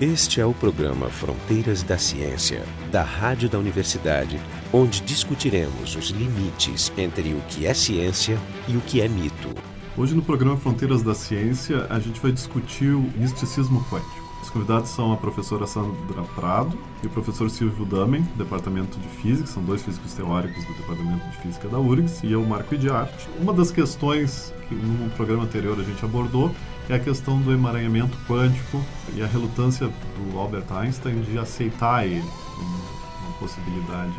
Este é o programa Fronteiras da Ciência, da Rádio da Universidade, onde discutiremos os limites entre o que é ciência e o que é mito. Hoje no programa Fronteiras da Ciência, a gente vai discutir o misticismo quântico. Os convidados são a professora Sandra Prado e o professor Silvio Damen, do Departamento de Física, são dois físicos teóricos do Departamento de Física da URGS, e eu, Marco Idiarte. Uma das questões que no programa anterior a gente abordou é a questão do emaranhamento quântico e a relutância do Albert Einstein de aceitar ele como uma possibilidade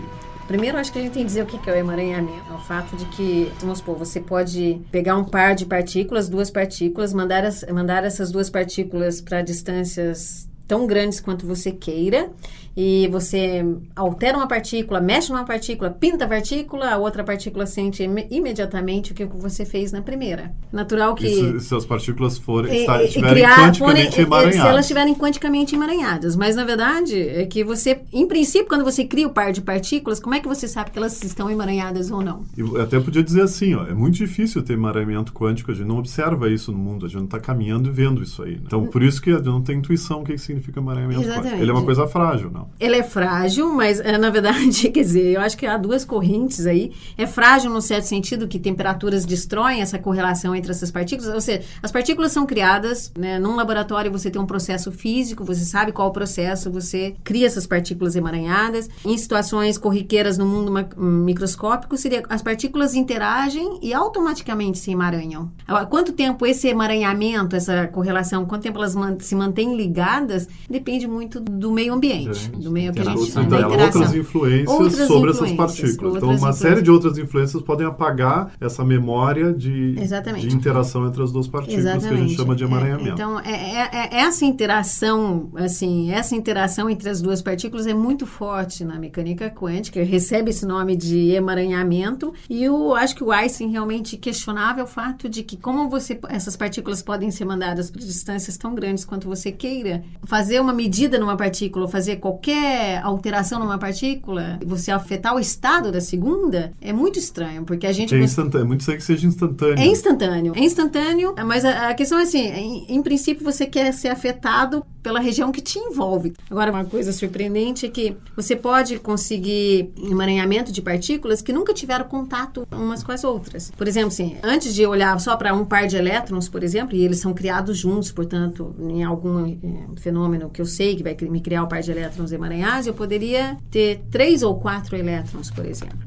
Primeiro, acho que a gente tem que dizer o que é o emaranhamento. É o fato de que, vamos supor, você pode pegar um par de partículas, duas partículas, mandar, as, mandar essas duas partículas para distâncias tão grandes quanto você queira e você altera uma partícula, mexe numa partícula, pinta a partícula, a outra partícula sente im imediatamente o que você fez na primeira. Natural que... E se, se as partículas forem, e, estiverem criar, quanticamente forem, emaranhadas. Se elas estiverem quanticamente emaranhadas. Mas, na verdade, é que você, em princípio, quando você cria o par de partículas, como é que você sabe que elas estão emaranhadas ou não? Eu até podia dizer assim, ó, é muito difícil ter emaranhamento quântico, a gente não observa isso no mundo, a gente não está caminhando e vendo isso aí. Né? Então, por isso que a gente não tem intuição o que significa emaranhamento Exatamente. quântico. Ele é uma coisa frágil, não? Ele é frágil, mas eh, na verdade, quer dizer, eu acho que há duas correntes aí. É frágil no certo sentido que temperaturas destroem essa correlação entre essas partículas. Ou seja, as partículas são criadas, né, num laboratório você tem um processo físico, você sabe qual o processo, você cria essas partículas emaranhadas. Em situações corriqueiras no mundo microscópico, seria as partículas interagem e automaticamente se emaranham. Agora, quanto tempo esse emaranhamento, essa correlação, quanto tempo elas se mantêm ligadas, depende muito do meio ambiente, do meio que a gente da Outras influências outras sobre influências, essas partículas. Então, uma série de outras influências podem apagar essa memória de, de interação entre as duas partículas Exatamente. que a gente chama de emaranhamento. É, então, é, é, é, essa interação, assim, essa interação entre as duas partículas é muito forte na mecânica quântica, recebe esse nome de emaranhamento, e eu acho que o Einstein realmente questionava o fato de que como você essas partículas podem ser mandadas para distâncias tão grandes quanto você queira, fazer uma medida numa partícula, fazer qualquer alteração numa partícula, você afetar o estado da segunda, é muito estranho, porque a gente... É instantâneo, é muito estranho que seja instantâneo. É instantâneo, é instantâneo, mas a, a questão é assim, em, em princípio você quer ser afetado pela região que te envolve. Agora, uma coisa surpreendente é que você pode conseguir emaranhamento de partículas que nunca tiveram contato umas com as outras. Por exemplo, assim, antes de olhar só para um par de elétrons, por exemplo, e eles são criados juntos, portanto, em algum é, fenômeno que eu sei que vai me criar o par de elétrons emaranhados, eu poderia ter três ou quatro elétrons, por exemplo.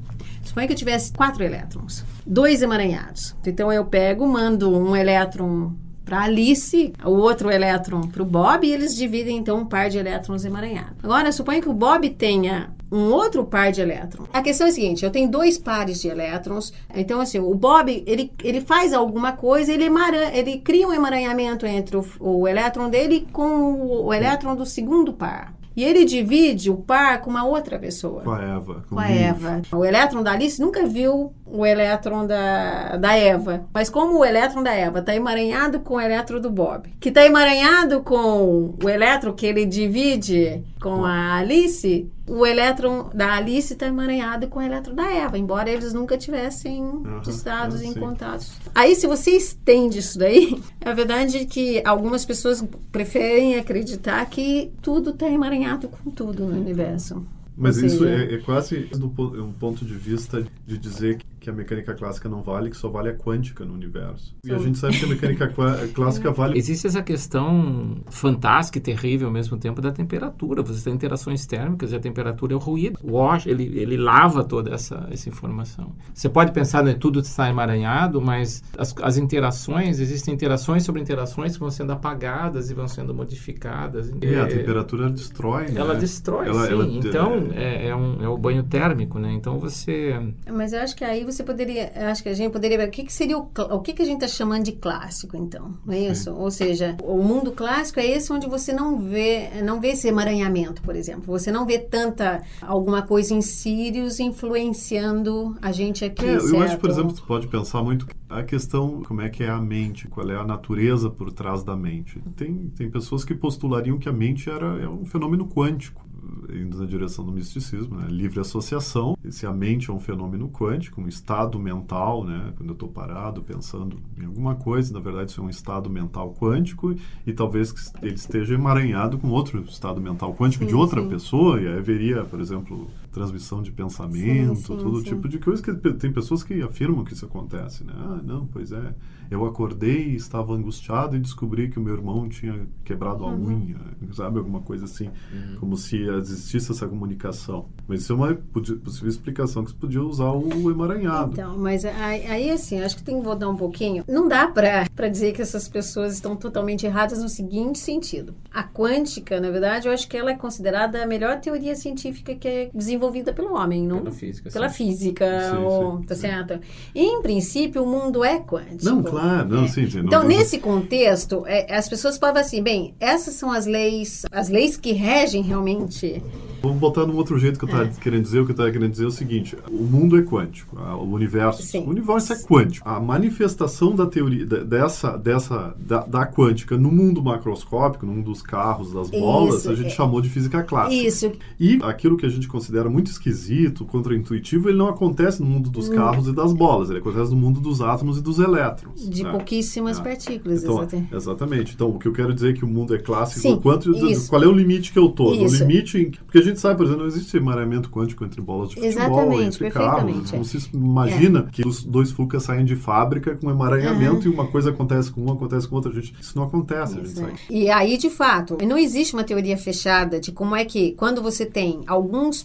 Suponha que eu tivesse quatro elétrons, dois emaranhados. Então eu pego, mando um elétron para Alice, o outro elétron para o Bob, e eles dividem então um par de elétrons emaranhados. Agora, suponha que o Bob tenha um outro par de elétrons. A questão é a seguinte, eu tenho dois pares de elétrons, então assim, o Bob, ele, ele faz alguma coisa, ele, emaran, ele cria um emaranhamento entre o, o elétron dele com o, o elétron do segundo par. E ele divide o par com uma outra pessoa. Com a Eva. Com, com a Eva. O elétron da Alice nunca viu o elétron da, da Eva. Mas como o elétron da Eva está emaranhado com o elétron do Bob, que está emaranhado com o elétron que ele divide com a Alice, o elétron da Alice está emaranhado com o elétron da Eva, embora eles nunca tivessem uhum, estados em contatos. Aí, se você estende isso daí, é verdade que algumas pessoas preferem acreditar que tudo está emaranhado com tudo no universo. Mas isso é, é, quase do, um ponto de vista de dizer que a mecânica clássica não vale, que só vale a quântica no universo. E a gente sabe que a mecânica clássica vale. Existe essa questão fantástica e terrível ao mesmo tempo da temperatura. Você tem interações térmicas e a temperatura é o ruído. O wash, ele, ele lava toda essa, essa informação. Você pode pensar que né, tudo está emaranhado, mas as, as interações, existem interações sobre interações que vão sendo apagadas e vão sendo modificadas. É, é a temperatura destrói, né? Ela destrói, ela, sim. Ela, então, é, é, um, é o banho térmico, né? Então, você... Mas eu acho que aí você poderia, acho que a gente poderia ver o que, que seria o, o que, que a gente está chamando de clássico, então, não é isso? Ou seja, o mundo clássico é esse onde você não vê, não vê esse emaranhamento, por exemplo. Você não vê tanta alguma coisa em Sirius influenciando a gente aqui. É, eu acho, por exemplo, você pode pensar muito a questão como é que é a mente, qual é a natureza por trás da mente. Tem, tem pessoas que postulariam que a mente era é um fenômeno quântico indo na direção do misticismo, né? livre associação, se a mente é um fenômeno quântico, um estado mental, né? quando eu estou parado pensando em alguma coisa, na verdade isso é um estado mental quântico e talvez ele esteja emaranhado com outro estado mental quântico sim, de outra sim. pessoa, e aí haveria, por exemplo, transmissão de pensamento, sim, todo tipo de coisa que tem pessoas que afirmam que isso acontece, né? Ah, não, pois é, eu acordei, estava angustiado e descobri que o meu irmão tinha quebrado a uhum. unha, sabe? Alguma coisa assim, uhum. como se existisse essa comunicação. Mas isso é uma possível explicação que você podia usar o emaranhado. Então, mas aí, aí assim, acho que tem que voltar um pouquinho. Não dá para dizer que essas pessoas estão totalmente erradas no seguinte sentido. A quântica, na verdade, eu acho que ela é considerada a melhor teoria científica que é desenvolvida pelo homem, não? Pela física. Pela sim. física, sim, ou, sim, tá certo? E, em princípio, o mundo é quântico. Não, claro, não, é. sim, sim. Então, não, nesse contexto, é, as pessoas podem assim, bem, essas são as leis, as leis que regem realmente Vamos botar num outro jeito que eu estava é. querendo dizer. O que eu estava querendo dizer é o seguinte: o mundo é quântico, o universo, Sim. o universo é quântico. A manifestação da teoria dessa, dessa da, da, quântica no mundo macroscópico, no mundo dos carros, das bolas, Isso, a gente é. chamou de física clássica. Isso. E aquilo que a gente considera muito esquisito, contraintuitivo, ele não acontece no mundo dos hum. carros hum. e das bolas. Ele acontece no mundo dos átomos e dos elétrons. De né? pouquíssimas é. partículas, então, exatamente. Exatamente. Então, o que eu quero dizer é que o mundo é clássico. Sim, quanto, qual é o limite que eu estou? No limite em, porque a gente sabe, por exemplo, não existe emaranhamento quântico entre bolas de futebol, Exatamente, entre carros. Não se imagina é. que os dois Fucas saem de fábrica com emaranhamento e uma coisa acontece com um, acontece com outra. Gente, isso não acontece. É. E aí, de fato, não existe uma teoria fechada de como é que, quando você tem alguns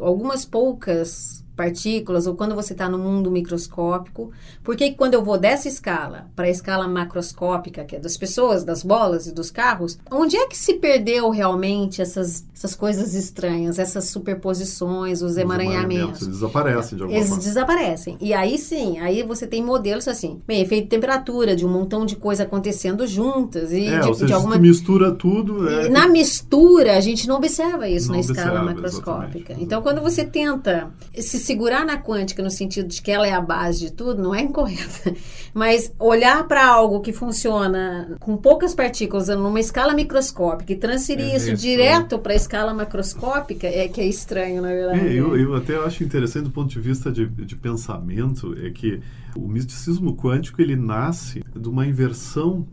algumas poucas partículas ou quando você está no mundo microscópico. Porque quando eu vou dessa escala para a escala macroscópica, que é das pessoas, das bolas e dos carros, onde é que se perdeu realmente essas, essas coisas estranhas, essas superposições, os, os emaranhamentos? Eles desaparecem de alguma Eles forma. desaparecem. E aí sim, aí você tem modelos assim, bem, efeito de temperatura, de um montão de coisa acontecendo juntas. E é, de, ou seja, de alguma... mistura tudo. É... na mistura, a gente não observa isso não na observa, escala macroscópica. Exatamente. Então, quando você tenta se segurar na quântica no sentido de que ela é a base de tudo não é incorreta. Mas olhar para algo que funciona com poucas partículas numa escala microscópica e transferir é isso, isso, direto para a escala macroscópica é que é estranho, na verdade. É, eu, eu até acho interessante do ponto de vista de, de pensamento é que o misticismo quântico ele nasce de uma inversão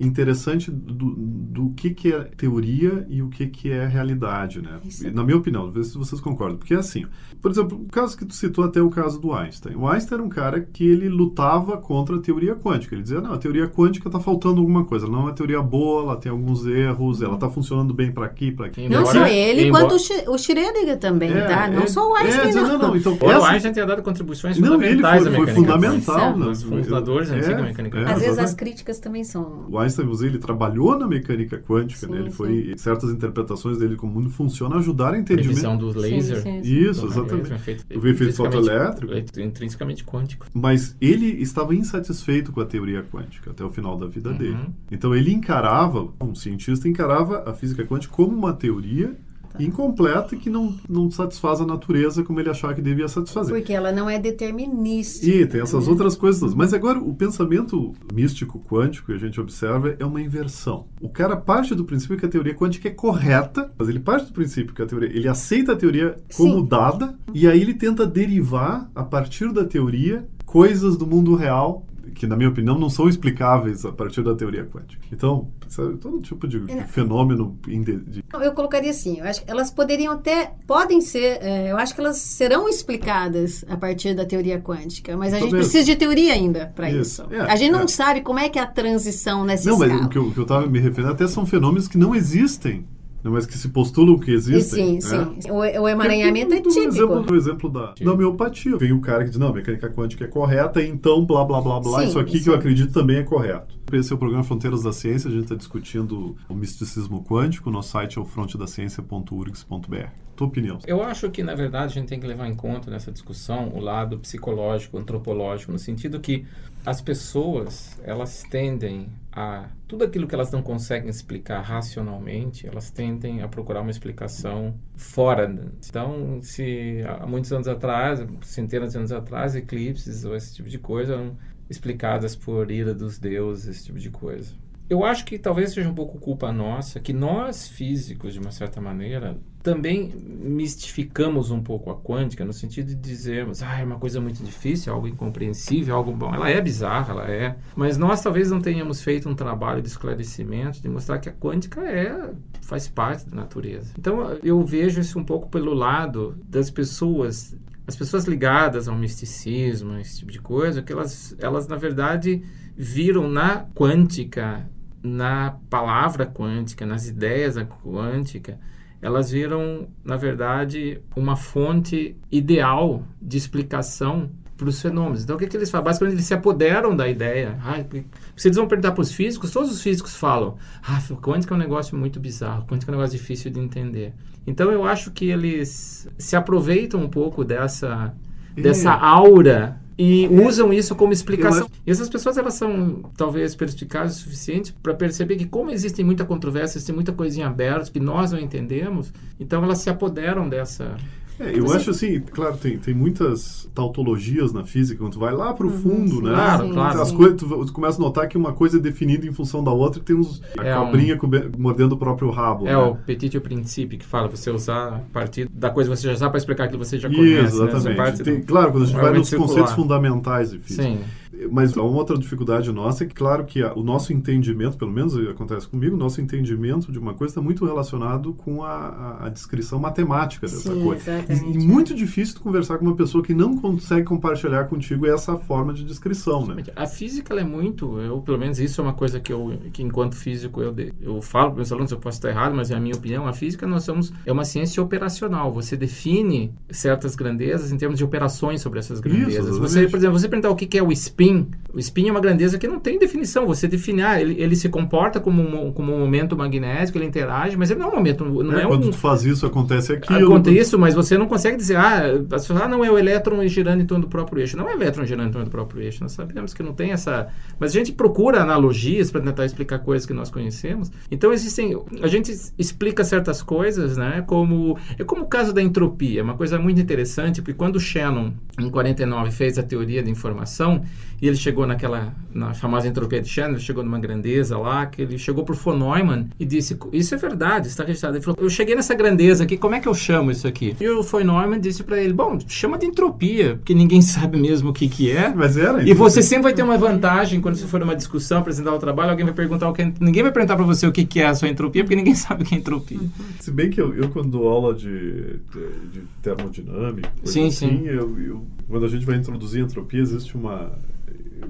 interessante do, do que, que é teoria e o que, que é realidade, né? Na minha opinião, ver se vocês concordam. Porque é assim, por exemplo, o caso que tu citou até o caso do Einstein. O Einstein era um cara que ele lutava contra a teoria quântica. Ele dizia, não, a teoria quântica está faltando alguma coisa. Ela não é uma teoria boa, ela tem alguns erros, ela está funcionando bem para aqui, para aqui. Não só ele, embora... quanto o Schrödinger também, é, tá? Não é, só o Einstein, é, não. não, não. Então, essa... O Einstein tinha dado contribuições não, fundamentais ele foi, foi fundamental. Né? Os fundadores da antiga mecânica quântica. Às vezes as críticas também são... O Einstein, ele trabalhou na mecânica quântica, sim, né? Ele sim. foi... Certas interpretações dele como o mundo funciona ajudaram a entender... Previsão dos lasers. Isso, exatamente. O efeito fotoelétrico. Intrinsecamente quântico. Mas ele estava insatisfeito com a teoria quântica até o final da vida uhum. dele. Então ele encarava, um cientista encarava a física quântica como uma teoria. Incompleta que não, não satisfaz a natureza como ele achava que devia satisfazer. Porque ela não é determinística. E tem essas né? outras coisas todas. Mas agora, o pensamento místico quântico que a gente observa é uma inversão. O cara parte do princípio que a teoria quântica é correta, mas ele parte do princípio que a teoria... Ele aceita a teoria como Sim. dada e aí ele tenta derivar, a partir da teoria, coisas do mundo real que, na minha opinião, não são explicáveis a partir da teoria quântica. Então, sabe, todo tipo de, de fenômeno. De... Eu colocaria assim: eu acho que elas poderiam até. Podem ser. É, eu acho que elas serão explicadas a partir da teoria quântica, mas a gente precisa de teoria ainda para isso. isso. É, a gente não é. sabe como é que é a transição nessa Não, escala. mas o que eu estava me referindo até são fenômenos que não existem mas que se postulam que existem. Sim, né? sim. O, o emaranhamento é, típico. Exemplo, do exemplo da, da homeopatia. Vem o cara que diz, não, a mecânica quântica é correta, então blá, blá, blá, blá, sim, isso aqui sim. que eu acredito também é correto. Esse é o programa Fronteiras da Ciência, a gente está discutindo o misticismo quântico, nosso site é o frontedaciencia.urgs.br. Tua opinião? Eu acho que, na verdade, a gente tem que levar em conta nessa discussão o lado psicológico, antropológico, no sentido que as pessoas, elas tendem a tudo aquilo que elas não conseguem explicar racionalmente, elas tendem a procurar uma explicação fora. Então, se há muitos anos atrás, centenas de anos atrás, eclipses ou esse tipo de coisa eram explicadas por ira dos deuses, esse tipo de coisa. Eu acho que talvez seja um pouco culpa nossa, que nós físicos, de uma certa maneira, também mistificamos um pouco a quântica, no sentido de dizermos, ah, é uma coisa muito difícil, algo incompreensível, algo bom. Ela é bizarra, ela é. Mas nós talvez não tenhamos feito um trabalho de esclarecimento, de mostrar que a quântica é faz parte da natureza. Então eu vejo isso um pouco pelo lado das pessoas as pessoas ligadas ao misticismo, esse tipo de coisa, que elas, elas na verdade viram na quântica, na palavra quântica, nas ideias da quântica, elas viram, na verdade, uma fonte ideal de explicação para os fenômenos. Então, o que, que eles fazem? Basicamente, eles se apoderam da ideia. Ah, eles vão perguntar para os físicos, todos os físicos falam: ah, quântica é um negócio muito bizarro, quântica é um negócio difícil de entender. Então, eu acho que eles se aproveitam um pouco dessa, dessa aura e é. usam isso como explicação. Acho... E essas pessoas elas são talvez perspicazes o suficiente para perceber que como existem muita controvérsia, tem muita coisinha aberta que nós não entendemos, então elas se apoderam dessa é, eu acho assim, claro, tem, tem muitas tautologias na física, quando tu vai lá para o uhum, fundo, sim, né? Claro, sim, claro. As coisas, tu, tu, começa a notar que uma coisa é definida em função da outra e tem uns, a é cobrinha um, mordendo o próprio rabo. É né? o petit princípio que fala, você usar a partir da coisa que você já sabe para explicar aquilo que você já conhece. Isso, exatamente. Né? Tem, claro, quando a gente vai nos circular. conceitos fundamentais de física. Sim. Mas uma outra dificuldade nossa é que, claro, que a, o nosso entendimento, pelo menos acontece comigo, o nosso entendimento de uma coisa está muito relacionado com a, a, a descrição matemática dessa Sim, coisa. E, e, muito difícil conversar com uma pessoa que não consegue compartilhar contigo essa forma de descrição, né? A física, ela é muito, eu, pelo menos isso é uma coisa que eu, que enquanto físico, eu, eu falo para meus alunos, eu posso estar errado, mas é a minha opinião, a física nós somos, é uma ciência operacional. Você define certas grandezas em termos de operações sobre essas grandezas. Isso, você, por exemplo, você perguntar o que é o spin, o spin é uma grandeza que não tem definição. Você definir, ah, ele, ele se comporta como um, como um momento magnético, ele interage, mas ele não é um momento. Não é, é quando um... tu faz isso, acontece aquilo. Acontece isso, mas você não consegue dizer, ah, ah, não é o elétron girando em torno do próprio eixo. Não é o elétron girando em torno do próprio eixo. Nós sabemos que não tem essa. Mas a gente procura analogias para tentar explicar coisas que nós conhecemos. Então existem. A gente explica certas coisas, né? Como. É como o caso da entropia, uma coisa muito interessante, porque quando o Shannon, em 49, fez a teoria da informação, e ele chegou naquela na famosa entropia de Shannon, ele chegou numa grandeza lá, que ele chegou o von Neumann e disse, isso é verdade, está registrado. Ele falou, eu cheguei nessa grandeza aqui, como é que eu chamo isso aqui? E o von Neumann disse para ele, bom, chama de entropia, porque ninguém sabe mesmo o que que é. Mas era. E você sempre vai ter uma vantagem quando você for numa discussão, apresentar o trabalho, alguém vai perguntar o que é, ninguém vai perguntar para você o que que é a sua entropia, porque ninguém sabe o que é entropia. Se bem que eu, eu quando dou aula de, de, de termodinâmica, sim, assim, sim. Eu, eu, quando a gente vai introduzir entropia, existe uma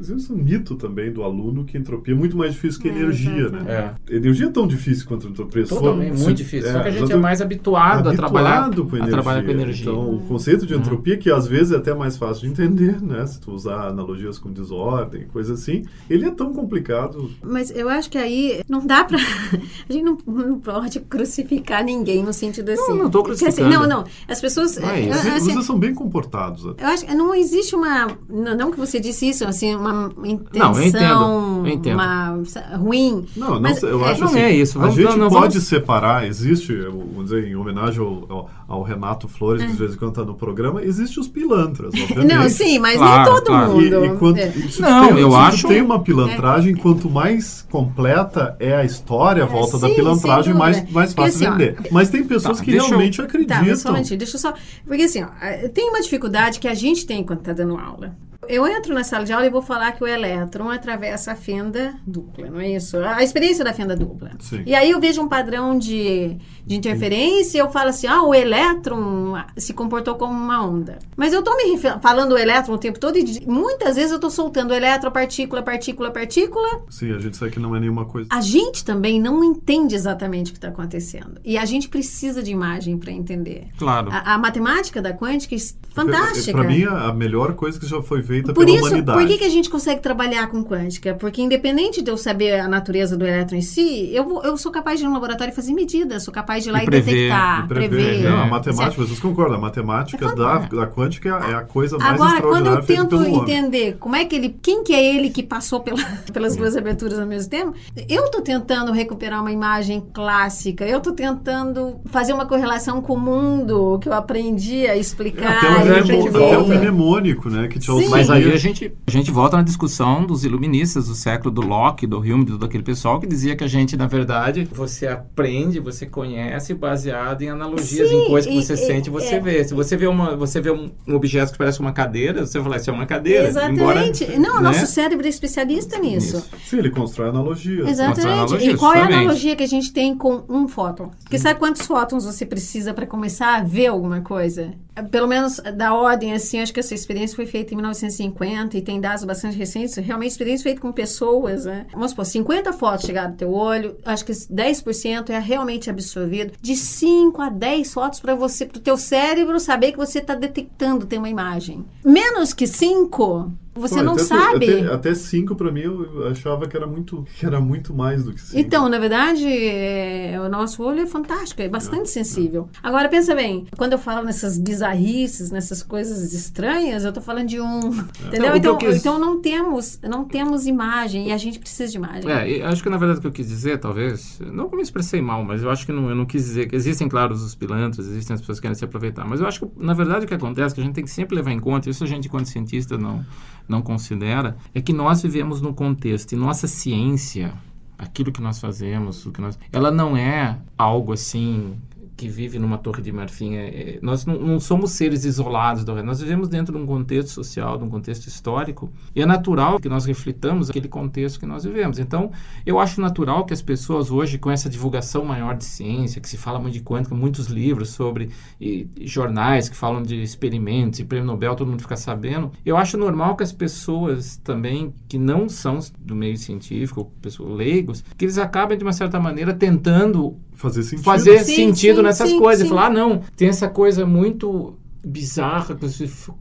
existe um mito também do aluno que entropia é muito mais difícil que é, energia, né? É. Energia é tão difícil quanto entropia. Totalmente, muito se, difícil. É, Só que a gente é mais habituado, habituado a, trabalhar, com energia. a trabalhar com energia. Então, o conceito de uhum. entropia, que às vezes é até mais fácil de entender, né? Se tu usar analogias com desordem, coisa assim, ele é tão complicado. Mas eu acho que aí não dá pra... a gente não, não pode crucificar ninguém no sentido assim. Não, não tô crucificando. Assim, não, não. As pessoas... É, assim, vocês são bem comportados. Até. Eu acho que não existe uma... Não, não que você disse isso, assim, uma intenção não, eu entendo, eu entendo. Uma, ruim. Não, não mas, eu é, acho não assim, é isso. Vamos, a gente não, pode vamos... separar, existe, vamos dizer, em homenagem ao, ao, ao Renato Flores, que é. de vez em quando está no programa, existe os pilantras, obviamente. Não, sim, mas claro, nem todo claro. mundo. E, e quanto, é. Não, tem, eu acho... tem uma pilantragem, quanto mais completa é a história, a é, volta sim, da pilantragem, mais, mais fácil assim, vender. Ó, mas tem pessoas tá, que realmente eu... acreditam. Tá, só um deixa eu só... Porque assim, ó, tem uma dificuldade que a gente tem quando está dando aula eu entro na sala de aula e vou falar que o elétron atravessa a fenda dupla, não é isso? A experiência da fenda dupla. Sim. E aí eu vejo um padrão de, de interferência e eu falo assim, ah, o elétron se comportou como uma onda. Mas eu estou me falando o elétron o tempo todo e muitas vezes eu estou soltando elétron, partícula, partícula, partícula. Sim, a gente sabe que não é nenhuma coisa. A gente também não entende exatamente o que está acontecendo. E a gente precisa de imagem para entender. Claro. A, a, matemática da quântica é fantástica. Para mim, a melhor coisa que já foi feita por pela isso, humanidade. Por que, que a gente consegue trabalhar com quântica? Porque independente de eu saber a natureza do elétron em si, eu, eu sou capaz de ir no laboratório e fazer medidas, sou capaz de ir lá e, e prever, detectar, e prever. prever. Não, a matemática, certo? vocês concordam, a matemática é da, da quântica é a coisa mais Agora, extraordinária quando eu tento entender como é que ele, quem que é ele que passou pela, pelas duas aberturas ao mesmo tempo, eu estou tentando recuperar uma imagem clássica, eu estou tentando fazer uma correlação com o mundo que eu aprendi a explicar. É, até, o, até o mnemônico, né? Que te Sim, mas aí a gente, a gente volta na discussão dos iluministas do século do Locke, do Hume, do daquele pessoal que dizia que a gente, na verdade, você aprende, você conhece baseado em analogias, Sim, em coisas que e- você e- sente, você é. vê. Se você vê, uma, você vê um, um objeto que parece uma cadeira, você vai falar, isso é uma cadeira. Exatamente. Embora, não, o né? nosso cérebro é especialista nisso. Isso. Sim, ele constrói analogias. Exatamente. analogia, E qual é a justamente. analogia que a gente tem com um fóton? Porque sabe quantos fótons você precisa para começar a ver alguma coisa? Pelo menos da ordem, assim, acho que essa experiência foi feita em 1950 e tem dados bastante recentes. Realmente, experiência feita com pessoas, né? Vamos supor, 50 fotos chegaram no teu olho, acho que 10% é realmente absorvido. De 5 a 10 fotos para você, para o teu cérebro saber que você está detectando ter uma imagem. Menos que 5, você Pô, não até, sabe. Até, até cinco, pra mim, eu achava que era muito, que era muito mais do que cinco. Então, na verdade, é, o nosso olho é fantástico, é bastante sensível. Agora, pensa bem, quando eu falo nessas bizarrices, nessas coisas estranhas, eu tô falando de um... Entendeu? Não, o que Então, quis- então não temos não temos imagem e a gente precisa de imagem. É, acho que na verdade o que eu quis dizer, talvez, não que eu me expressei mal, mas eu acho que não, eu não quis dizer que existem, claro, os pilantras, existem as pessoas que querem se aproveitar, mas eu acho que na verdade o que acontece, que a gente tem que sempre levar em conta, isso a gente, quando cientista, não, não considera, é que nós vivemos num contexto e nossa ciência, aquilo que nós fazemos, o que nós, ela não é algo assim que vive numa torre de marfim. É, é, nós não, não somos seres isolados do resto. Nós vivemos dentro de um contexto social, de um contexto histórico, e é natural que nós reflitamos aquele contexto que nós vivemos. Então, eu acho natural que as pessoas hoje, com essa divulgação maior de ciência, que se fala muito de quântica, muitos livros sobre e, e jornais que falam de experimentos e prêmio Nobel, todo mundo fica sabendo. Eu acho normal que as pessoas também que não são do meio científico, pessoas leigos, que eles acabem de uma certa maneira tentando Fazer sentido. fazer Sim, sentido sim, nessas sim, coisas. sim. Falar, ah, não, tem essa coisa muito bizarra,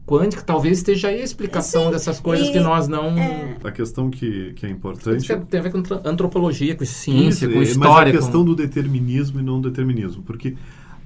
quântica, talvez esteja aí a explicação Sim, dessas coisas e- que nós não... A questão que, que é Isso importante... tem tem a ver com antropologia, com ciência, Isso, com é, história. Mas a questão com... do determinismo e não determinismo. Porque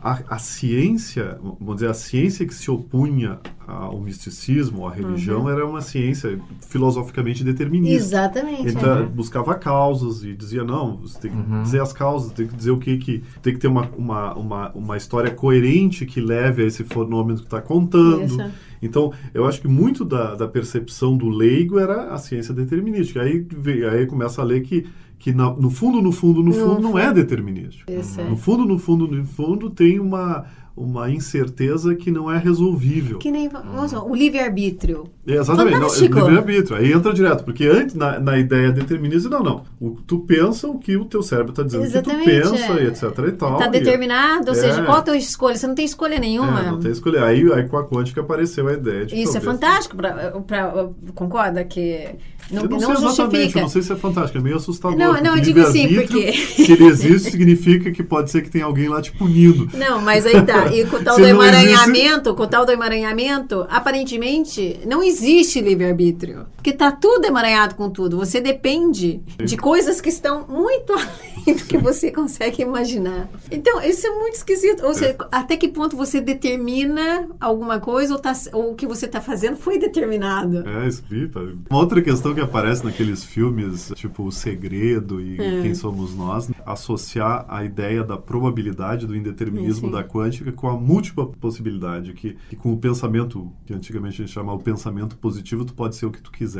a, a ciência, vamos dizer, a ciência que se opunha ao misticismo, à Uhum. religião, era uma ciência filosoficamente determinista. Exatamente. Então, é. buscava causas e dizia, não, você tem que Uhum. dizer as causas, tem que dizer o que que... Tem que ter uma, uma, uma, uma história coerente que leve a esse fenômeno que está contando. Isso. Então, eu acho que muito da, da percepção do leigo era a ciência determinística. Aí, aí começa a ler que, que no fundo, no fundo, no fundo, não é determinístico. É. No fundo, no fundo, no fundo, tem uma, uma incerteza que não é resolvível. Que nem lá, o livre-arbítrio. É, Exatamente, não, Fantástico. livre-arbítrio. Aí entra direto, porque antes, na, na ideia determinista, não, não. O, tu pensa o que o teu cérebro está dizendo Exatamente, que tu pensa, é. e etc e tal. Está e- determinado, ou É. seja, qual a tua escolha? Você não tem escolha nenhuma. É, não tem escolha. Aí, aí com a quântica apareceu a ideia de Isso é talvez- fantástico. Pra, pra- concorda que não, eu não, não sei exatamente, justifica. eu não sei se é fantástico, é meio assustador. Não, não, eu digo livre-arbítrio, porque- Se ele existe, significa que pode ser que tenha alguém lá te punindo. Não, mas aí tá. E com o tal do emaranhamento, com o tal do emaranhamento, aparentemente não existe livre-arbítrio. Porque tá tudo emaranhado com tudo. Você depende de coisas que estão muito além do que você consegue imaginar. Então, isso é muito esquisito. Ou seja, até que ponto você determina alguma coisa ou, tá, ou o que você tá fazendo foi determinado. É, pipa. Uma outra questão que aparece naqueles filmes, tipo O Segredo e É. Quem Somos Nós, associar a ideia da probabilidade do indeterminismo Sim. da quântica com a múltipla possibilidade, que, que com o pensamento, que antigamente a gente chamava o pensamento positivo, tu pode ser o que tu quiser.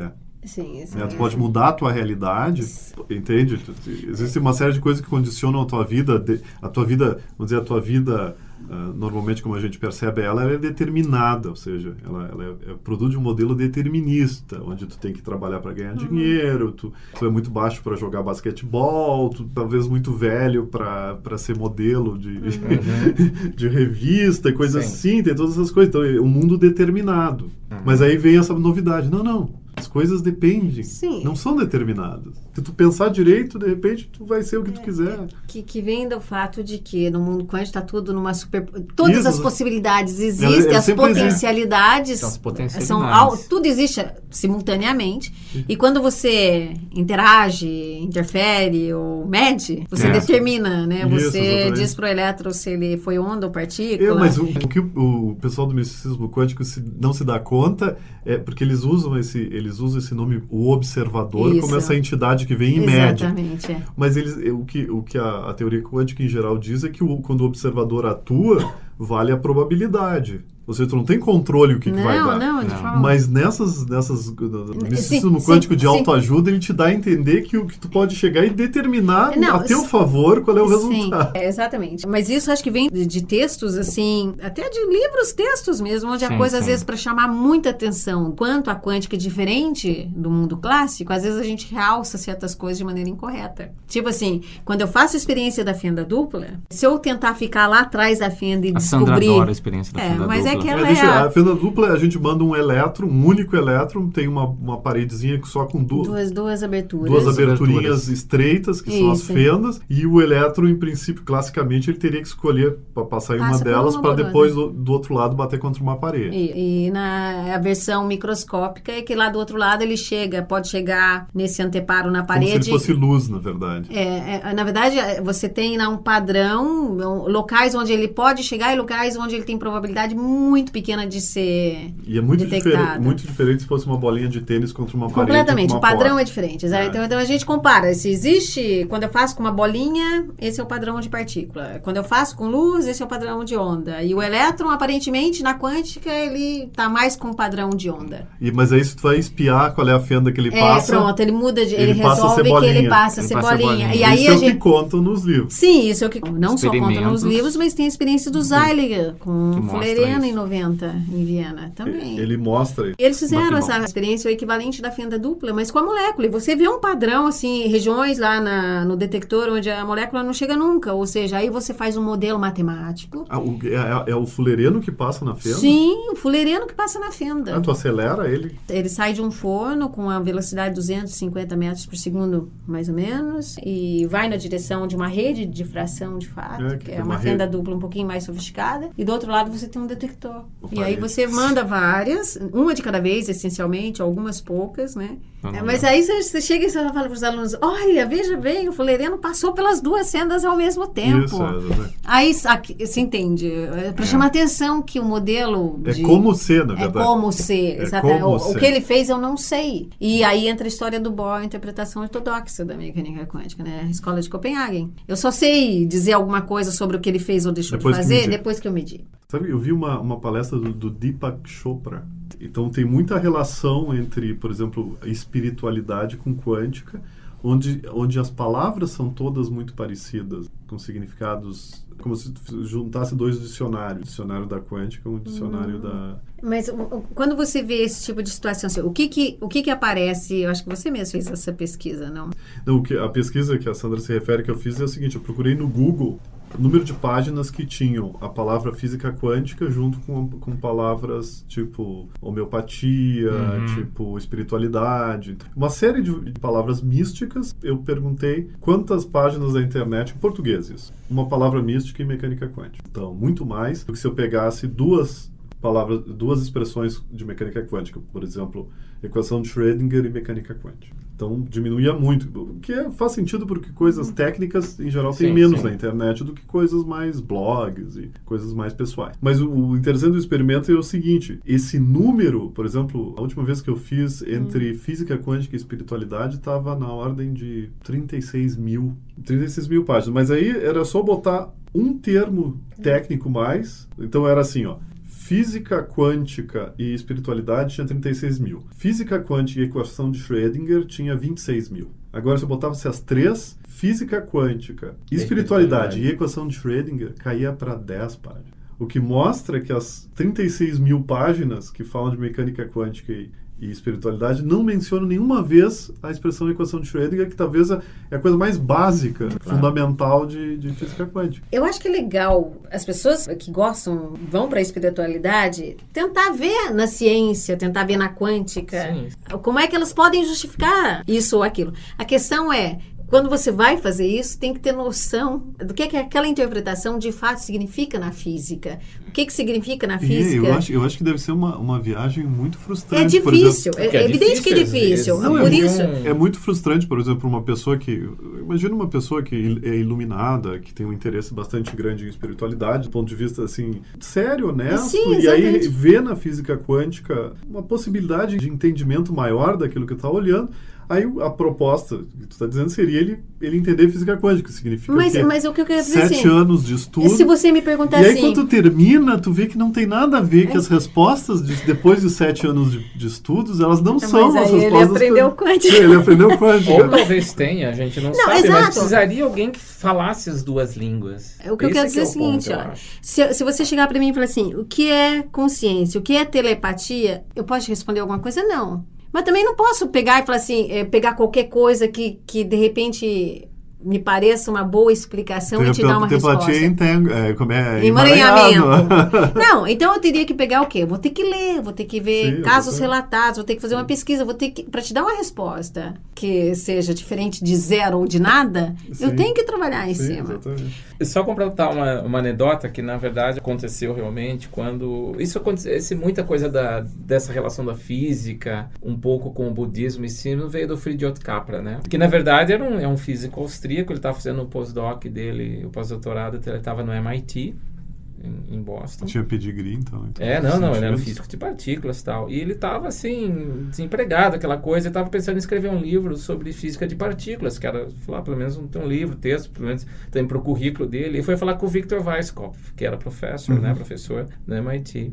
Sim, isso né? é. Tu pode mudar a tua realidade, entende? Existe uma série de coisas que condicionam a tua vida, de- a tua vida, vamos dizer, a tua vida, ah, normalmente como a gente percebe ela, ela é determinada, ou seja, ela, ela é, é produto de um modelo determinista, onde tu tem que trabalhar para ganhar dinheiro, tu, tu é muito baixo para jogar basquetebol, tu talvez muito velho para ser modelo de, de revista e coisas Sim. assim, tem todas essas coisas. Então, é um mundo determinado. Mas aí vem essa novidade. Não, não. As coisas dependem. Sim. Não são determinadas. Se tu pensar direito, de repente, tu vai ser o que tu quiser. Que, que vem do fato de que no mundo quântico está tudo numa super. Todas Isso. as possibilidades existem, Ela- ela as potencialidades. São as potencialidades. são al- tudo existe simultaneamente. E quando você interage, interfere ou mede, você É. determina, né? Isso, Você exatamente. diz pro elétron se ele foi onda ou partícula. É, mas o, o que o, o pessoal do misticismo quântico se- não se dá conta é porque eles usam esse, eles usam esse nome, o observador, como Isso. essa entidade que vem e mede. Exatamente. é. Mas eles, o que, o que a, a teoria quântica em geral diz é que o- quando o observador atua, vale a probabilidade. Ou seja, tu não tem controle o que, que vai Não, dar. não, de Não. Mas nessas, nessas no misticismo sim, quântico de sim. autoajuda, ele te dá a entender que, o- que tu pode chegar e determinar Não, a teu favor qual é o Sim, resultado. é, exatamente. Mas isso acho que vem de, de textos, assim, até de livros, textos mesmo, onde a Sim, coisa, às sim. vezes, para chamar muita atenção. Quanto a quântica é diferente do mundo clássico, às vezes a gente realça certas coisas de maneira incorreta. Tipo assim, quando eu faço a experiência da fenda dupla, se eu tentar ficar lá atrás da fenda e A Sandra descobrir. adora a experiência da É, fenda mas é dupla. que É, ela deixa- é a- a fenda dupla, a gente manda um elétron, um único elétron, tem uma, uma paredezinha que só com du Duas, duas aberturas. duas aberturas. aberturinhas estreitas, que são as Isso. fendas, e o elétron, em princípio, classicamente, ele teria que escolher para passar em uma Passa por delas uma para depois do, do outro lado bater contra uma parede. E, e na a versão microscópica é que lá do outro lado ele chega, pode chegar nesse anteparo na Como se parede. ele fosse luz, na verdade. É, é, na verdade, é, você tem lá um padrão, locais onde ele pode chegar e locais onde ele tem probabilidade muito pequena de ser E é muito, diferente, muito diferente se fosse uma bolinha de tênis contra uma parede. Completamente, com o padrão porta. é diferente. É. Então, então a gente compara. Se existe, quando eu faço com uma bolinha, esse é o padrão de partícula. Quando eu faço com luz, esse é o padrão de onda. E o elétron, aparentemente, na quântica, ele tá mais com o padrão de onda. E, mas aí se tu vai espiar qual é a fenda que ele É, passa, pronto, ele muda de. Ele, ele resolve que ele passa a Ele passa a cebolinha. cebolinha. E aí isso a é o que contam nos livros. Sim, isso é o que não só conta nos livros, mas tem a experiência do Zeiliger com Fullerena em isso. 90, em Viena também. Ele mostra. Eles fizeram essa experiência o equivalente da fenda dupla, mas com a molécula. E você vê um padrão, assim, regiões lá na- no detector onde a molécula não chega nunca. Ou seja, aí você faz um modelo matemático. Ah, o- é, é- é o fulereno que passa na fenda? Sim, o fulereno que passa na fenda. Ah, tu acelera ele. Ele sai de um forno com a velocidade de 250 metros por segundo, mais ou menos, e vai na direção de uma rede de difração, de fato, É, que, que é uma uma fenda dupla um pouquinho mais sofisticada. E do outro lado você tem um detector. Opa, e aí você manda várias, uma de cada vez, essencialmente, algumas poucas, né? Não, não, É, mas não. aí você, você chega e você fala para os alunos: olha, veja bem, o fuleireno passou pelas duas sendas ao mesmo tempo. Isso, é. Aí aqui, você entende? É para chamar atenção que o modelo. É de- como ser, na é verdade. como ser, É exatamente. como o, o ser. que ele fez eu não sei. E aí entra a história do Bohr, a interpretação ortodoxa da mecânica quântica, né? A escola de Copenhagen. Eu só sei dizer alguma coisa sobre o que ele fez ou deixou Depois de que fazer medir. depois que eu medi. Sabe, eu vi uma, uma palestra do, do Deepak Chopra. Então tem muita relação entre, por exemplo, espiritualidade com quântica, onde, onde as palavras são todas muito parecidas, com significados como se juntasse dois dicionários, o dicionário da quântica e um dicionário da Mas o- o- quando você vê esse tipo de situação, assim, o que que, o que que aparece? Eu acho que você mesmo fez essa pesquisa, não? Não, o a pesquisa que a Sandra se refere que eu fiz é a seguinte: eu procurei no Google o número de páginas que tinham a palavra física quântica junto com, com palavras tipo homeopatia, Uhum. tipo espiritualidade, uma série de, de palavras místicas. Eu perguntei quantas páginas da internet em português isso, uma palavra mística e mecânica quântica. Então, muito mais do que se eu pegasse duas palavras, duas expressões de mecânica quântica, por exemplo, equação de Schrödinger e mecânica quântica. Então diminuía muito, o que é- faz sentido porque coisas técnicas em geral tem Sim, menos sim. na internet do que coisas mais blogs e coisas mais pessoais. Mas o, o interessante do experimento é o seguinte: esse número, por exemplo, a última vez que eu fiz entre física quântica e espiritualidade estava na ordem de 36 mil, 36 mil páginas. Mas aí era só botar um termo técnico mais. Então era assim, ó. Física quântica e espiritualidade tinha 36 mil. Física quântica e equação de Schrödinger tinha 26 mil. Agora, se eu botasse as três, física quântica, espiritualidade e equação de Schrödinger, caía para 10 páginas. O que mostra que as 36 mil páginas que falam de mecânica quântica e, e espiritualidade não mencionam nenhuma vez a expressão equação de Schrödinger, que talvez é a coisa mais básica, fundamental de, de física quântica. Eu acho que é legal as pessoas que gostam, vão para a espiritualidade, tentar ver na ciência, tentar ver na quântica, Sim. como é que elas podem justificar isso ou aquilo. A questão é, quando você vai fazer isso, tem que ter noção do que, que aquela interpretação de fato significa na física. O que, que significa na E física? eu acho, eu acho que deve ser uma, uma viagem muito É frustrante. por exemplo. difícil, é, é é evidente que é difícil, difícil. às É vezes. por é isso. um- É muito frustrante, por exemplo, uma pessoa que. Imagina uma pessoa que é iluminada, que tem um interesse bastante grande em espiritualidade, do ponto de vista assim, sério, honesto, Sim, e aí vê na física quântica uma possibilidade de entendimento maior daquilo que está olhando. Aí a proposta que tu está dizendo seria ele, ele entender física quântica, que significa Mas, que mas o que eu quero dizer sete assim, anos de estudo. se você me perguntar E aí, assim, quando tu termina, tu vê que não tem nada a ver, que as respostas, de- depois de sete anos de, de estudos, elas não Mas são as aí ele respostas. aprendeu quântica. Ele aprendeu Ou quântica. talvez tenha, a gente não, Não, sabe, exato. mas precisaria alguém que falasse as duas línguas. O que eu Esse quero é dizer é o ponto, seguinte, eu ó. Se, se você chegar pra mim e falar assim, o que é consciência, o que é telepatia, eu posso responder alguma coisa? Não. Mas também não posso pegar e falar assim, é, pegar qualquer coisa que, que de repente me pareça uma boa explicação e te dar uma resposta. entang- é, como é, Emaranhamento. emaranhado. Não, então eu teria que pegar o quê? Eu Vou ter que ler, vou ter que ver Sim, casos relatados, vou ter que fazer uma pesquisa, vou ter que para te dar uma resposta que seja diferente de zero ou de nada, eu Sim. tenho que trabalhar em Sim, cima. exatamente. Só completar uma, uma anedota que na verdade aconteceu realmente quando isso acontece muita coisa da, dessa relação da física um pouco com o budismo e sim veio do Friedrich Capra, né? Que na verdade era um, é um físico austríaco, ele estava fazendo o postdoc dele, o pós-doutorado, ele estava no MIT em, em Boston. Tinha pedigree, então. então É, não, não, ele era um físico de partículas e tal. E ele tava assim, desempregado, aquela coisa, ele tava pensando em escrever um livro sobre física de partículas, que era, falar, pelo menos tem um livro, texto, pelo menos tem pro currículo dele. E foi falar com o Victor Weisskopf, que era professor, né, professor no MIT.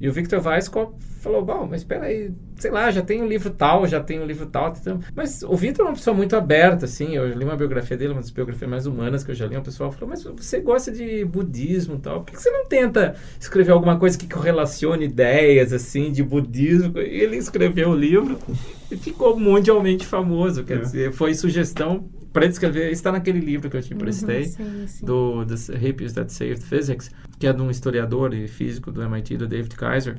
E o Victor Weisskopf falou, bom, mas espera aí, sei lá, já tem um livro tal, já tem um livro tal. então-" Mas o Victor é uma pessoa muito aberta, assim, eu li uma biografia dele, uma das biografias mais humanas que eu já li, uma pessoa falou, mas você gosta de budismo e tal, por que que você não tenta escrever alguma coisa que correlacione ideias, assim, de budismo? E ele escreveu o livro e ficou mundialmente famoso, quer É. dizer, foi sugestão para ele escrever, está naquele livro que eu te emprestei, sim, sim. do The Hippies That Saved Physics, que é de um historiador e físico do MIT, do David Kaiser.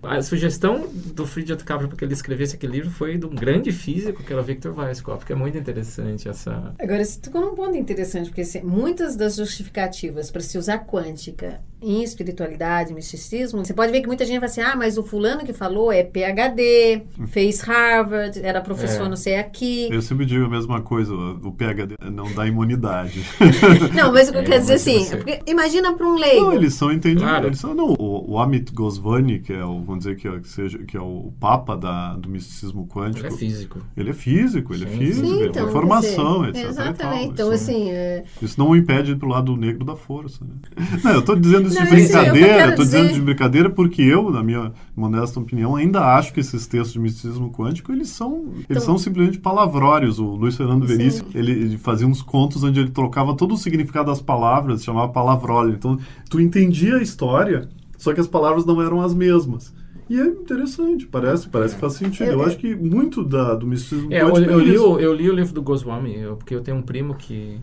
A sugestão do Friedrich Capra para que ele escrevesse aquele livro foi de um grande físico, que era o Victor Weisskopf, que é muito interessante essa... Agora, você tocou num ponto interessante, porque assim, muitas das justificativas para se usar quântica em espiritualidade, misticismo, você pode ver que muita gente fala assim, ah, mas o fulano que falou é PhD, fez Harvard, era professor É. não sei aqui. Eu sempre digo a mesma coisa, o PHD não dá imunidade. Não, mas o que eu É, quero dizer assim, você- é imagina para um leigo. Não, eles são entendidos. Claro. Eles são, não, o, o Amit Goswami, que é o, vamos dizer que, é, que seja, que é o papa da, do misticismo Ele quântico, é físico. ele é físico, ele é Sim, físico, sim, ele então, formação, etc. dizer, e tal. Exatamente. Então, Isso- assim, é, Isso não o impede pro lado negro da força. Né? Não, eu estou dizendo isso Não, de eu brincadeira, tô dizendo dizer- de brincadeira porque eu, na minha modesta opinião, ainda acho que esses textos de misticismo quântico, eles são, eles Então- são simplesmente palavrórios. O Luiz Fernando Sim. Veríssimo, ele, ele fazia uns contos onde ele trocava todo o significado das palavras, chamava palavrólio. Então, tu entendia a história, só que as palavras não eram as mesmas. E é interessante, parece, parece que faz sentido. Eu É, é. acho que muito da, do misticismo É, eu, quântico eu é li o, eu li o livro do Goswami, eu- porque eu tenho um primo que,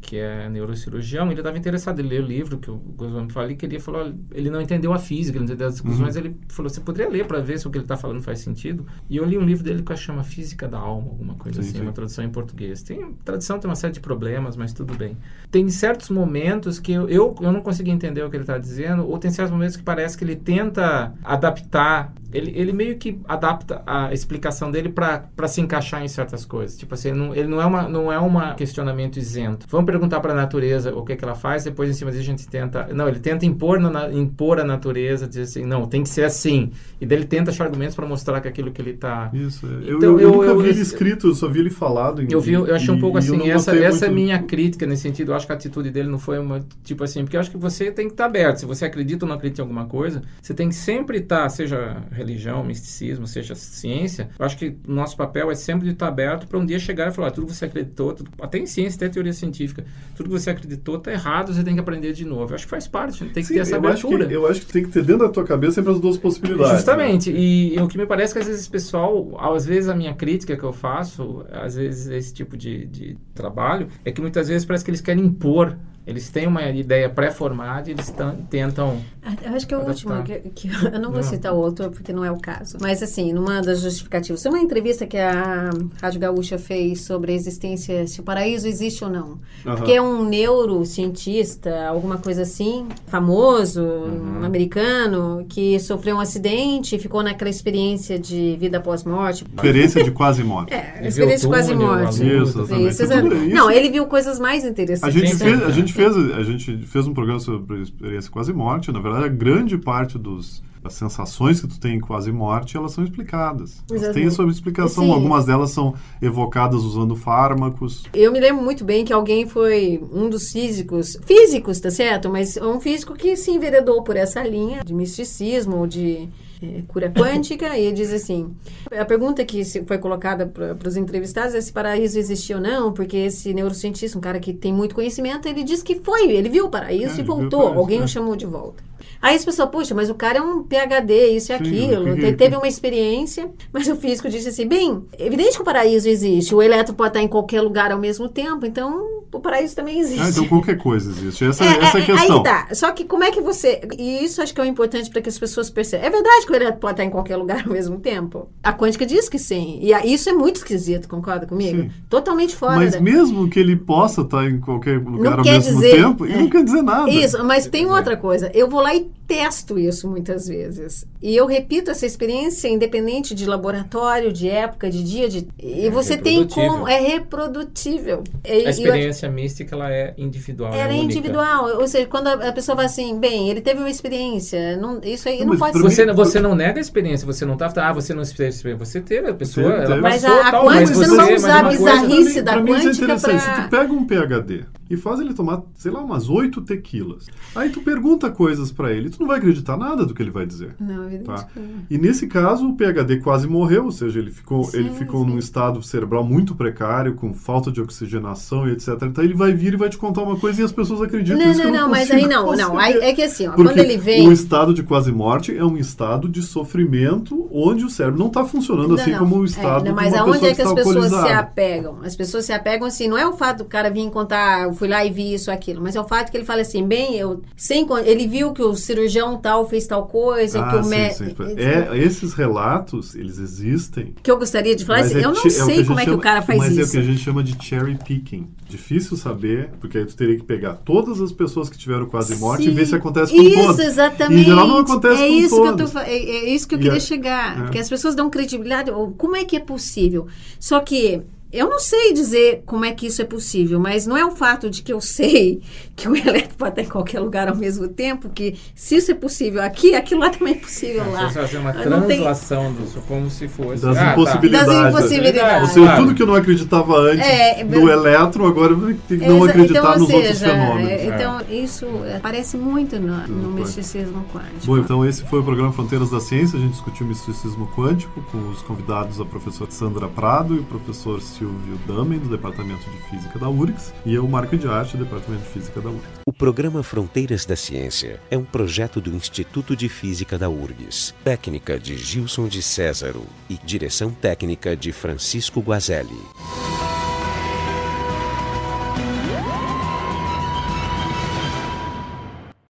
que é neurocirurgião, ele estava interessado em ler o livro que o Goswami fala e queria falar, ele não entendeu a física, ele não entendeu as discussões, Uhum. ele falou, você poderia ler para ver se o que ele está falando faz sentido? E eu li um livro dele que chama Física da Alma, alguma coisa Sim, assim, sim. uma tradução em português. Tem, tradução tem uma série de problemas, mas tudo bem. Tem certos momentos que eu, eu, eu não consegui entender o que ele está dizendo, ou tem certos momentos que parece que ele tenta adaptar, ele, ele meio que adapta a explicação dele para se encaixar em certas coisas. Tipo assim, ele não, ele não é uma não é um questionamento isento. Vamos perguntar para a natureza o que, que ela faz, depois em cima disso a gente tenta. Não, ele tenta impor, na, impor a natureza, dizer assim, não, tem que ser assim. E daí ele tenta achar argumentos para mostrar que aquilo que ele está Isso, é. eu, Então, eu, eu eu- nunca eu- vi ele escrito, eu só vi ele falado. Em, eu vi, eu achei um e- pouco e assim, não essa, essa é minha crítica nesse sentido. Eu acho que a atitude dele não foi uma, tipo assim, porque eu acho que você tem que estar aberto. Se você acredita ou não acredita em alguma coisa, você tem que sempre estar, seja religião, misticismo, seja ciência. Eu acho que nosso papel é sempre de estar aberto para um dia chegar e falar, "Ah, tudo você acreditou, tudo- até em ciência, até teoria científica, tudo que você acreditou está errado, você tem que aprender de novo. Eu acho que faz parte, tem que Sim, ter essa eu acho, abertura. que, eu acho que tem que ter dentro da tua cabeça sempre as duas possibilidades. Justamente, né? e, e o que me parece é que às vezes o pessoal, às vezes a minha crítica que eu faço, às vezes esse tipo de, de trabalho, é que muitas vezes parece que eles querem impor, eles têm uma ideia pré-formada e eles tentam. Ah, Eu acho que é o Adaptar. último, que, que eu não vou Não. citar o autor porque não é o caso. Mas assim, numa das justificativas, tem uma entrevista que a Rádio Gaúcha fez sobre a existência, se o paraíso existe ou não. Aham. Porque é um neurocientista, alguma coisa assim, famoso, um americano, que sofreu um acidente e ficou naquela experiência de vida após morte. Experiência de quase morte. É, Ele experiência de quase morte. Isso, exatamente. Isso. Não, ele viu coisas mais interessantes. A gente, fez, a, gente fez, a gente fez um programa sobre experiência quase morte. Na verdade, a grande parte dos, As sensações que tu tem em quase morte, elas são explicadas. Elas Exatamente. têm a sua explicação. Sim. Algumas delas são evocadas usando fármacos. Eu me lembro muito bem que alguém foi um dos físicos, físicos, tá certo? Mas um físico que se enveredou por essa linha de misticismo, de eh, cura quântica, e ele diz assim: a pergunta que foi colocada para os entrevistados é se paraíso existia ou não, porque esse neurocientista, um cara que tem muito conhecimento, ele disse que foi, ele viu o paraíso É, e voltou, paraíso, alguém é. o chamou de volta. Aí as pessoas, puxa, mas o cara é um PhD, isso e aquilo, teve uma experiência, mas o físico disse assim, bem, evidente que o paraíso existe, o elétron pode estar em qualquer lugar ao mesmo tempo, então o paraíso também existe. Ah, então qualquer coisa existe. Essa, É, essa é a é, questão. Aí tá. Só que como é que você. E isso acho que é o importante para que as pessoas percebam. É verdade que o elétron pode estar em qualquer lugar ao mesmo tempo? A quântica diz que sim. E isso é muito esquisito, concorda comigo? Sim. Totalmente fora. Mas da- mesmo que ele possa estar em qualquer lugar ao quer mesmo dizer- tempo, é. não quer dizer nada. Isso, mas tem outra coisa. Eu vou lá e testo isso muitas vezes. E eu repito essa experiência independente de laboratório, de época, de dia, de. E você tem como. É reprodutível. E- A eu- experiência mística ela é individual. Ela é única. individual, ou seja, quando a a pessoa vai assim, bem, ele teve uma experiência, não, isso aí Não, não pode. Você, mim- você não nega a experiência, você não tá, ah, você não teve experiência, você teve, a pessoa, Teve, ela. Mas passou, a- a tal, quântica, mas você você, não vai usar coisa- bizarrice da pra mim isso é quântica interessante. pra- Se tu pega um PHD e faz ele tomar, sei lá, umas oito tequilas, aí tu pergunta coisas pra ele, tu não vai acreditar nada do que ele vai dizer. Não, evidente Tá. não. E nesse caso, o PHD quase morreu, ou seja, ele ficou, Sim, ele ficou sim. num estado cerebral muito precário, com falta de oxigenação e etc. Então ele vai vir e vai te contar uma coisa e as pessoas acreditam. Não, não, eu não, mas aí não, não. Aí é que assim, ó, quando ele vem. o estado de quase morte é um estado de sofrimento onde o cérebro não está funcionando assim Não, como o é, estado não, de mas aonde é que as está pessoas se apegam? As pessoas se apegam assim, não é o fato do cara vir contar, eu fui lá e vi isso, aquilo, mas é o fato que ele fala assim, bem, eu sem ele viu que o cirurgião tal fez tal coisa, que Ah, o sim, médico. É, esses relatos, eles existem. que eu gostaria de falar mas assim, é eu não é o sei como é que o cara faz mas é o isso. que a gente chama de cherry picking. Difícil saber, porque aí tu teria que pegar todas as pessoas que tiveram quase morte e Sim. ver se acontece com isso, todas. exatamente. Em geral não acontece é com isso que eu tô, é, é isso que eu E queria a- chegar. é. Porque as pessoas dão credibilidade. Como é que é possível? Só que eu não sei dizer como é que isso é possível, mas não é o fato de que eu sei que o elétron pode estar em qualquer lugar ao mesmo tempo, que se isso é possível aqui, aquilo lá também é possível lá. Você fazer uma Eu não tenho- translação disso como se fosse. Das Ah, tá. impossibilidades. Das impossibilidades. Ou seja, Claro. tudo que eu não acreditava antes É, do elétron, agora vai ter que não Exa- acreditar então, nos seja, outros fenômenos. é, Então, isso aparece muito no, no misticismo quântico. Bom, então esse foi o programa Fronteiras da Ciência. A gente discutiu misticismo quântico com os convidados a professora Sandra Prado e o professor Silvio Damen, do Departamento de Física da URGS, e eu, Marco de Arte, do Departamento de Física da URGS. O programa Fronteiras da Ciência é um projeto do Instituto de Física da URGS, técnica de Gilson de Césaro e direção técnica de Francisco Guazelli.